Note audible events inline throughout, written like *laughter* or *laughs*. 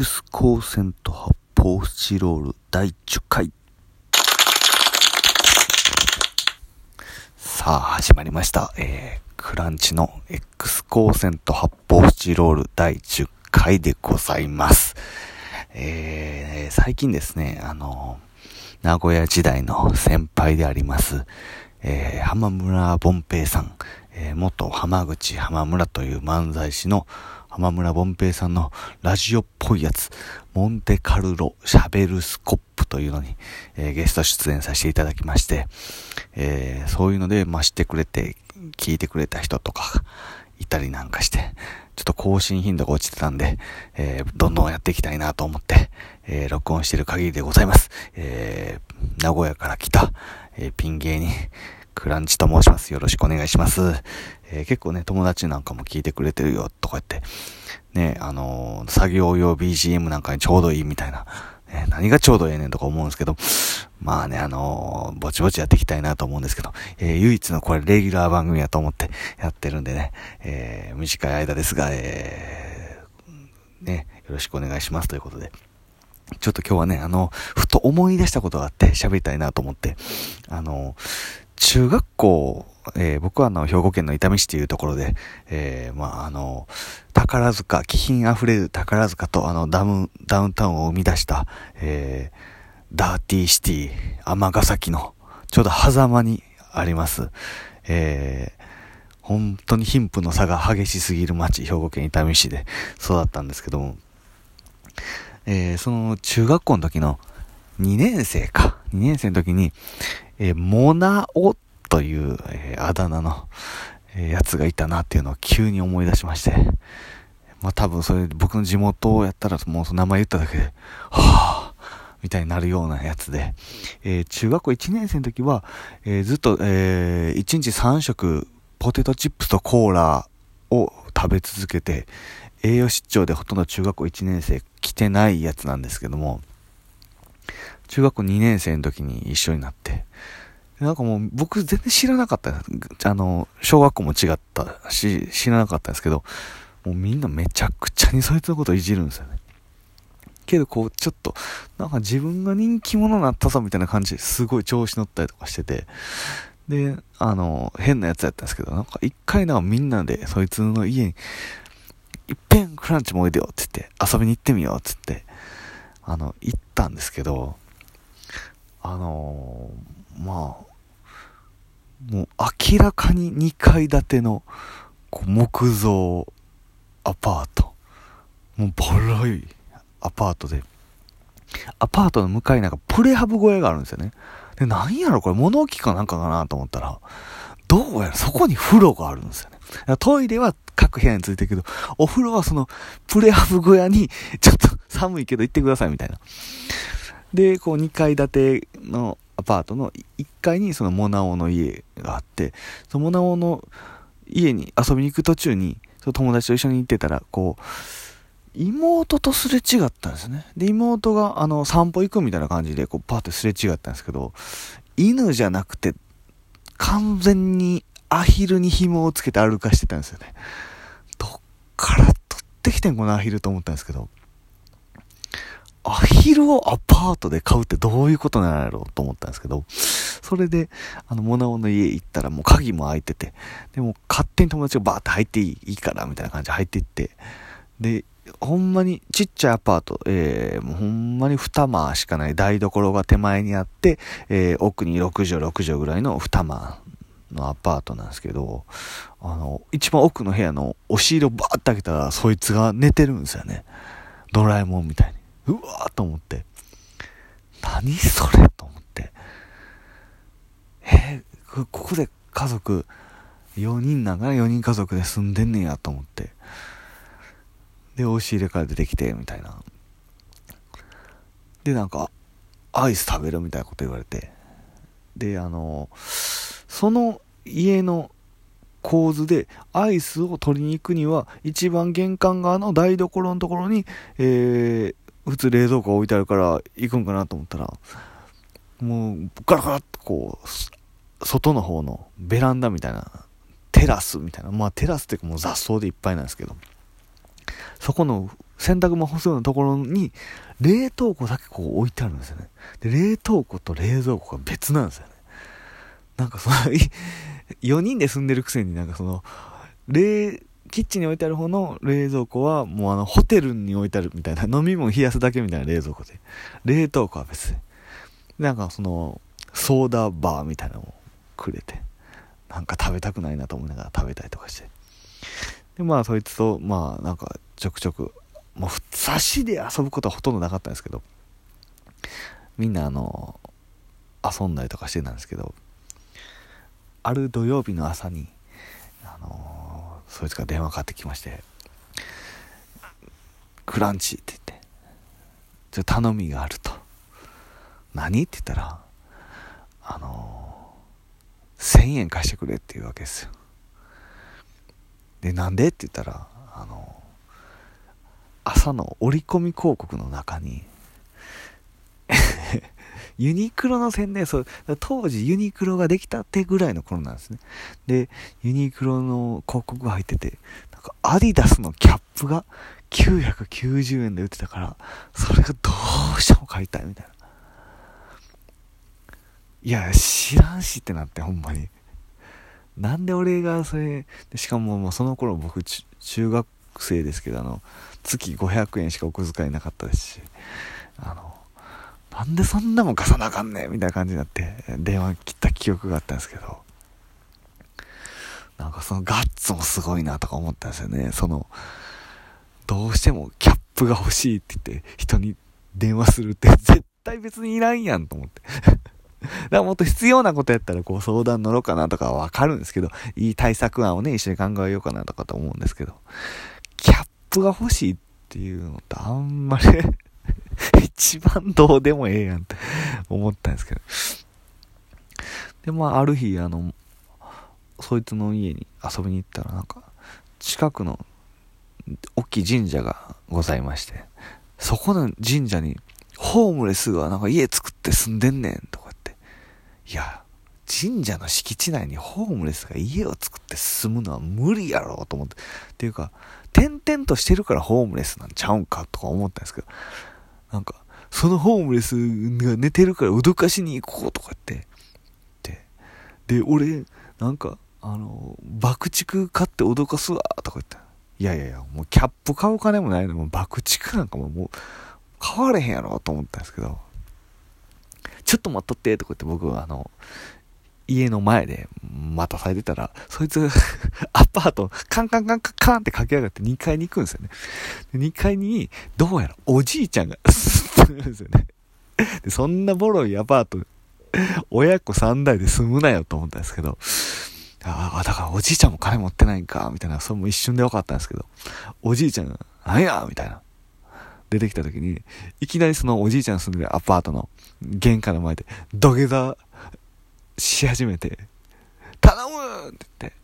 X 光線と発泡スチロール第10回。さあ、始まりました。えー、クランチの X 光線と発泡スチロール第10回でございます。えー、最近ですね、あの、名古屋時代の先輩であります、えー、浜村凡平さん、えー、元浜口浜村という漫才師の浜村凡平さんのラジオっぽいやつ、モンテカルロシャベルスコップというのに、えーゲスト出演させていただきまして、えーそういうので、まあ、知ってくれて、聞いてくれた人とか、いたりなんかして、ちょっと更新頻度が落ちてたんで、えーどんどんやっていきたいなと思って、えー録音してる限りでございます。えー名古屋から来た、えピン芸人、クランチと申します。よろしくお願いします。えー結構ね、友達なんかも聞いてくれてるよ、とか言って、ね、あのー作業用 BGM なんかにちょうどいいみたいな、ね何がちょうどええねんとか思うんですけど、まあね、あのーぼちぼちやっていきたいなと思うんですけど、えー唯一のこれレギュラー番組やと思ってやってるんでね、えー短い間ですが、えーね、よろしくお願いします。ということで。ちょっと今日はね、あの、ふと思い出したことがあって喋りたいなと思って、あの、中学校、えー僕はあの、兵庫県の伊丹市というところで、えーまああの、宝塚、気品あふれる宝塚とあの、ダウン、ダウンタウンを生み出した、えーダーティーシティ、尼崎の、ちょうど狭間にあります、えー本当に貧富の差が激しすぎる町、兵庫県伊丹市で育ったんですけども、えーその中学校の時の2年生か。2年生の時に、えーモナオという、えーあだ名の、えーやつがいたなっていうのを急に思い出しまして。まあ多分それ僕の地元をやったらもうその名前言っただけで、はぁみたいになるようなやつで、えー中学校1年生の時は、えーずっと、え1日3食ポテトチップスとコーラを食べ続けて、栄養失調でほとんど中学校1年生来てないやつなんですけども、中学校2年生の時に一緒になって、なんかもう僕全然知らなかった。あの、小学校も違ったし、知らなかったんですけど、もうみんなめちゃくちゃにそいつのことをいじるんですよね。けどこう、ちょっと、なんか自分が人気者になったぞみたいな感じですごい調子乗ったりとかしてて、で、あの、変なやつやったんですけど、なんか一回なんかみんなでそいつの家に、いっぺんクランチもおいでよって言って、遊びに行ってみようって言って、あの、行ったんですけど、あのーまあ、もう明らかに2階建てのこう木造アパート。もうボロいアパートで、アパートの向かいなんかプレハブ小屋があるんですよね。で、なんやろこれ物置かなんかかなと思ったら、どうやらそこに風呂があるんですよね。トイレは各部屋についてるけど、お風呂はそのプレハブ小屋にちょっと寒いけど行ってくださいみたいな。で、こう2階建てのアパートの1階にそのモナオの家があって、そのモナオの家に遊びに行く途中に、その友達と一緒に行ってたら、こう、妹とすれ違ったんですね。で、妹があの散歩行くみたいな感じで、こうパーってすれ違ったんですけど、犬じゃなくて、完全にアヒルに紐をつけて歩かしてたんですよね。どっから取ってきてんこのアヒルと思ったんですけど、アヒルをアパートで買うってどういうことなんやろうと思ったんですけど、それで、あの、モナオの家行ったらもう鍵も開いてて、でも勝手に友達がバーって入っていいから、みたいな感じで入っていって、で、ほんまにちっちゃいアパート、えー、もうほんまに二間しかない台所が手前にあって、えー、奥に6畳6畳ぐらいの二間のアパートなんですけど、あの、一番奥の部屋の押し入れをバーって開けたら、そいつが寝てるんですよね。ドラえもんみたいに。うわーと思って。何それと思って。えーここで家族、4人なんかな ?4 人家族で住んでんねんやと思って。で、押し入れから出てきて、みたいな。で、なんか、アイス食べるみたいなこと言われて。で、あの、その家の構図で、アイスを取りに行くには、一番玄関側の台所のところに、えー、普通冷蔵庫置いてあるから行くんかなと思ったら、もう、ガラガラッとこう、外の方のベランダみたいな、テラスみたいな、まあテラスっていうかもう雑草でいっぱいなんですけど、そこの洗濯物干すようなところに、冷凍庫だけこう置いてあるんですよね。で、冷凍庫と冷蔵庫が別なんですよね。なんかその、*laughs* 4人で住んでるくせになんかその、冷、キッチンに置いてある方の冷蔵庫はもうあのホテルに置いてあるみたいな *laughs* 飲み物冷やすだけみたいな冷蔵庫で。冷凍庫は別。でなんかそのソーダバーみたいなのをくれて。なんか食べたくないなと思いながら食べたりとかして。でまあそいつとまあなんかちょくちょくもう差しで遊ぶことはほとんどなかったんですけどみんなあの遊んだりとかしてたんですけどある土曜日の朝にあのそいつが電話かかってきまして「クランチ」って言って「ちょ頼みがある」と「何?」って言ったら「あの1000円貸してくれ」って言うわけですよでなんでって言ったらあの朝の折り込み広告の中にユニクロの宣伝、そう、当時ユニクロができたってぐらいの頃なんですね。で、ユニクロの広告が入ってて、なんかアディダスのキャップが990円で売ってたから、それがどうしても買いたいみたいな。いや、知らんしってなって、ほんまに。なんで俺がそれ、しかももうその頃僕中学生ですけど、あの、月500円しかお小遣いなかったですし、あの、なんでそんなもん貸さなあかんねんみたいな感じになって、電話切った記憶があったんですけど、なんかそのガッツもすごいなとか思ったんですよね。その、どうしてもキャップが欲しいって言って人に電話するって絶対別にいらんやんと思って。*laughs* だからもっと必要なことやったらこう相談乗ろうかなとかわかるんですけど、いい対策案をね、一緒に考えようかなとかと思うんですけど、キャップが欲しいっていうのってあんまり一番どうでもええやんって思ったんですけど。で、まあ、ある日、あの、そいつの家に遊びに行ったら、なんか、近くの、大きい神社がございまして、そこの神社に、ホームレスがなんか家作って住んでんねん、とか言って。いや、神社の敷地内にホームレスが家を作って住むのは無理やろうと思って。っていうか、転々としてるからホームレスなんちゃうんかとか思ったんですけど、なんか、そのホームレスが寝てるから脅かしに行こうとかって、で、俺、なんか、あの、爆竹買って脅かすわとか言った、いやいやいや、もうキャップ買う金もないのも爆竹なんかももう、買われへんやろと思ったんですけど、ちょっと待っとってとか言って僕はあの、家の前で待たされてたら、そいつ *laughs* アパート、カンカンカンカンカンって駆け上がって2階に行くんですよね。2階に、どうやらおじいちゃんが住んでるんですよね。で、そんなボロいアパート、親子3代で住むなよと思ったんですけど、ああ、だからおじいちゃんも金持ってないんか、みたいな、それも一瞬で分かったんですけど、おじいちゃんが、なんやみたいな。出てきた時に、いきなりそのおじいちゃん住んでるアパートの玄関の前で土下座し始めて、頼むって言って、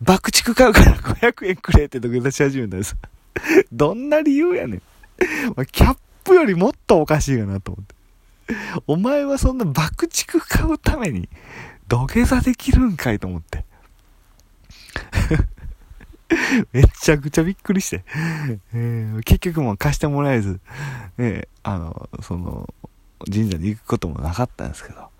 爆竹買うから500円くれって土下座し始めたんです。*laughs* どんな理由やねん。キャップよりもっとおかしいかなと思って。お前はそんな爆竹買うために土下座できるんかい？と思って。*laughs* めちゃくちゃびっくりして。えー、結局もう貸してもらえず、えー、あの、その、神社に行くこともなかったんですけど。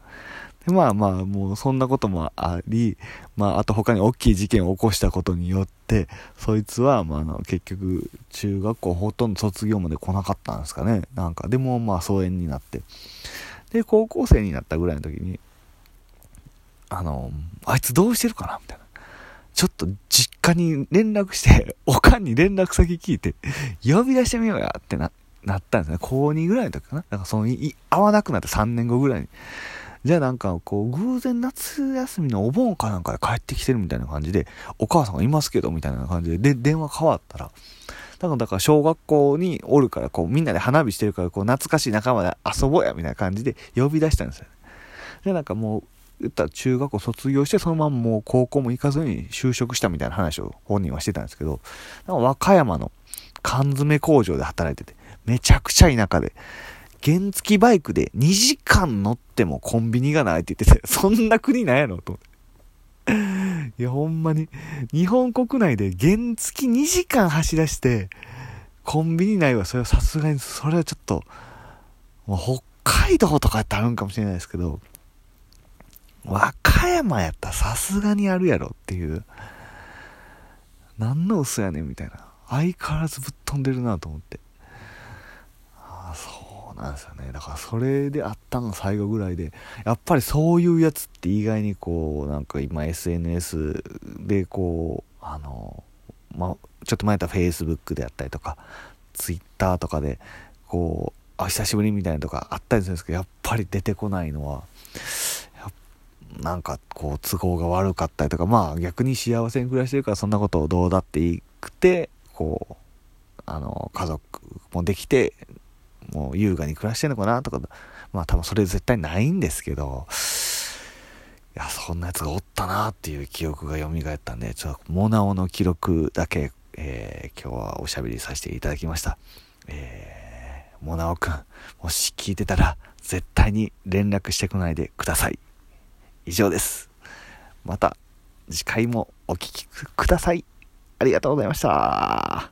で、まあまあ、もうそんなこともあり、まあ、あと他に大きい事件を起こしたことによって、そいつは、まあ、あの、結局、中学校ほとんど卒業まで来なかったんですかね。なんか、でもまあ、疎遠になって。で、高校生になったぐらいの時に、あの、あいつどうしてるかなみたいな。ちょっと実家に連絡して、*laughs* おかんに連絡先聞いて、呼び出してみようやってな、なったんですね。高2ぐらいの時かな。だからその、会わなくなって3年後ぐらいに。じゃあなんかこう、偶然夏休みのお盆かなんかで帰ってきてるみたいな感じで、お母さんがいますけど、みたいな感じで、で、電話変わったら、だからだから小学校におるからこうみんなで花火してるからこう懐かしい仲間で遊ぼうやみたいな感じで呼び出したんですよ。でなんかもう言ったら中学校卒業してそのままもう高校も行かずに就職したみたいな話を本人はしてたんですけど、和歌山の缶詰工場で働いてて、めちゃくちゃ田舎で、原付バイクで2時間乗ってもコンビニがないって言ってて、*laughs* そんな国ないやろと思って。*laughs* いや、ほんまに、日本国内で原付2時間走らして、コンビニ内はそれはさすがに、それはちょっと、もう北海道とかやったらあるんかもしれないですけど、和歌山やったらさすがにあるやろっていう、何の嘘やねんみたいな。相変わらずぶっ飛んでるなと思って。なんですよね。だからそれであったの最後ぐらいで、やっぱりそういうやつって意外にこう、なんか今 SNS でこう、あの、まちょっと前やったら Facebook であったりとか、Twitter とかで、こう、あ、久しぶりみたいなとかあったりするんですけど、やっぱり出てこないのは、なんかこう都合が悪かったりとか、まあ逆に幸せに暮らしてるからそんなことをどうだっていいくて、こう、あの、家族もできて、もう優雅に暮らしてんのかなとか、まあ多分それ絶対ないんですけど、いや、そんなやつがおったなっていう記憶が蘇ったんで、ちょっとモナオの記録だけ、えー、今日はおしゃべりさせていただきました。えー、モナオくん、もし聞いてたら、絶対に連絡してこないでください。以上です。また次回もお聴きください。ありがとうございました。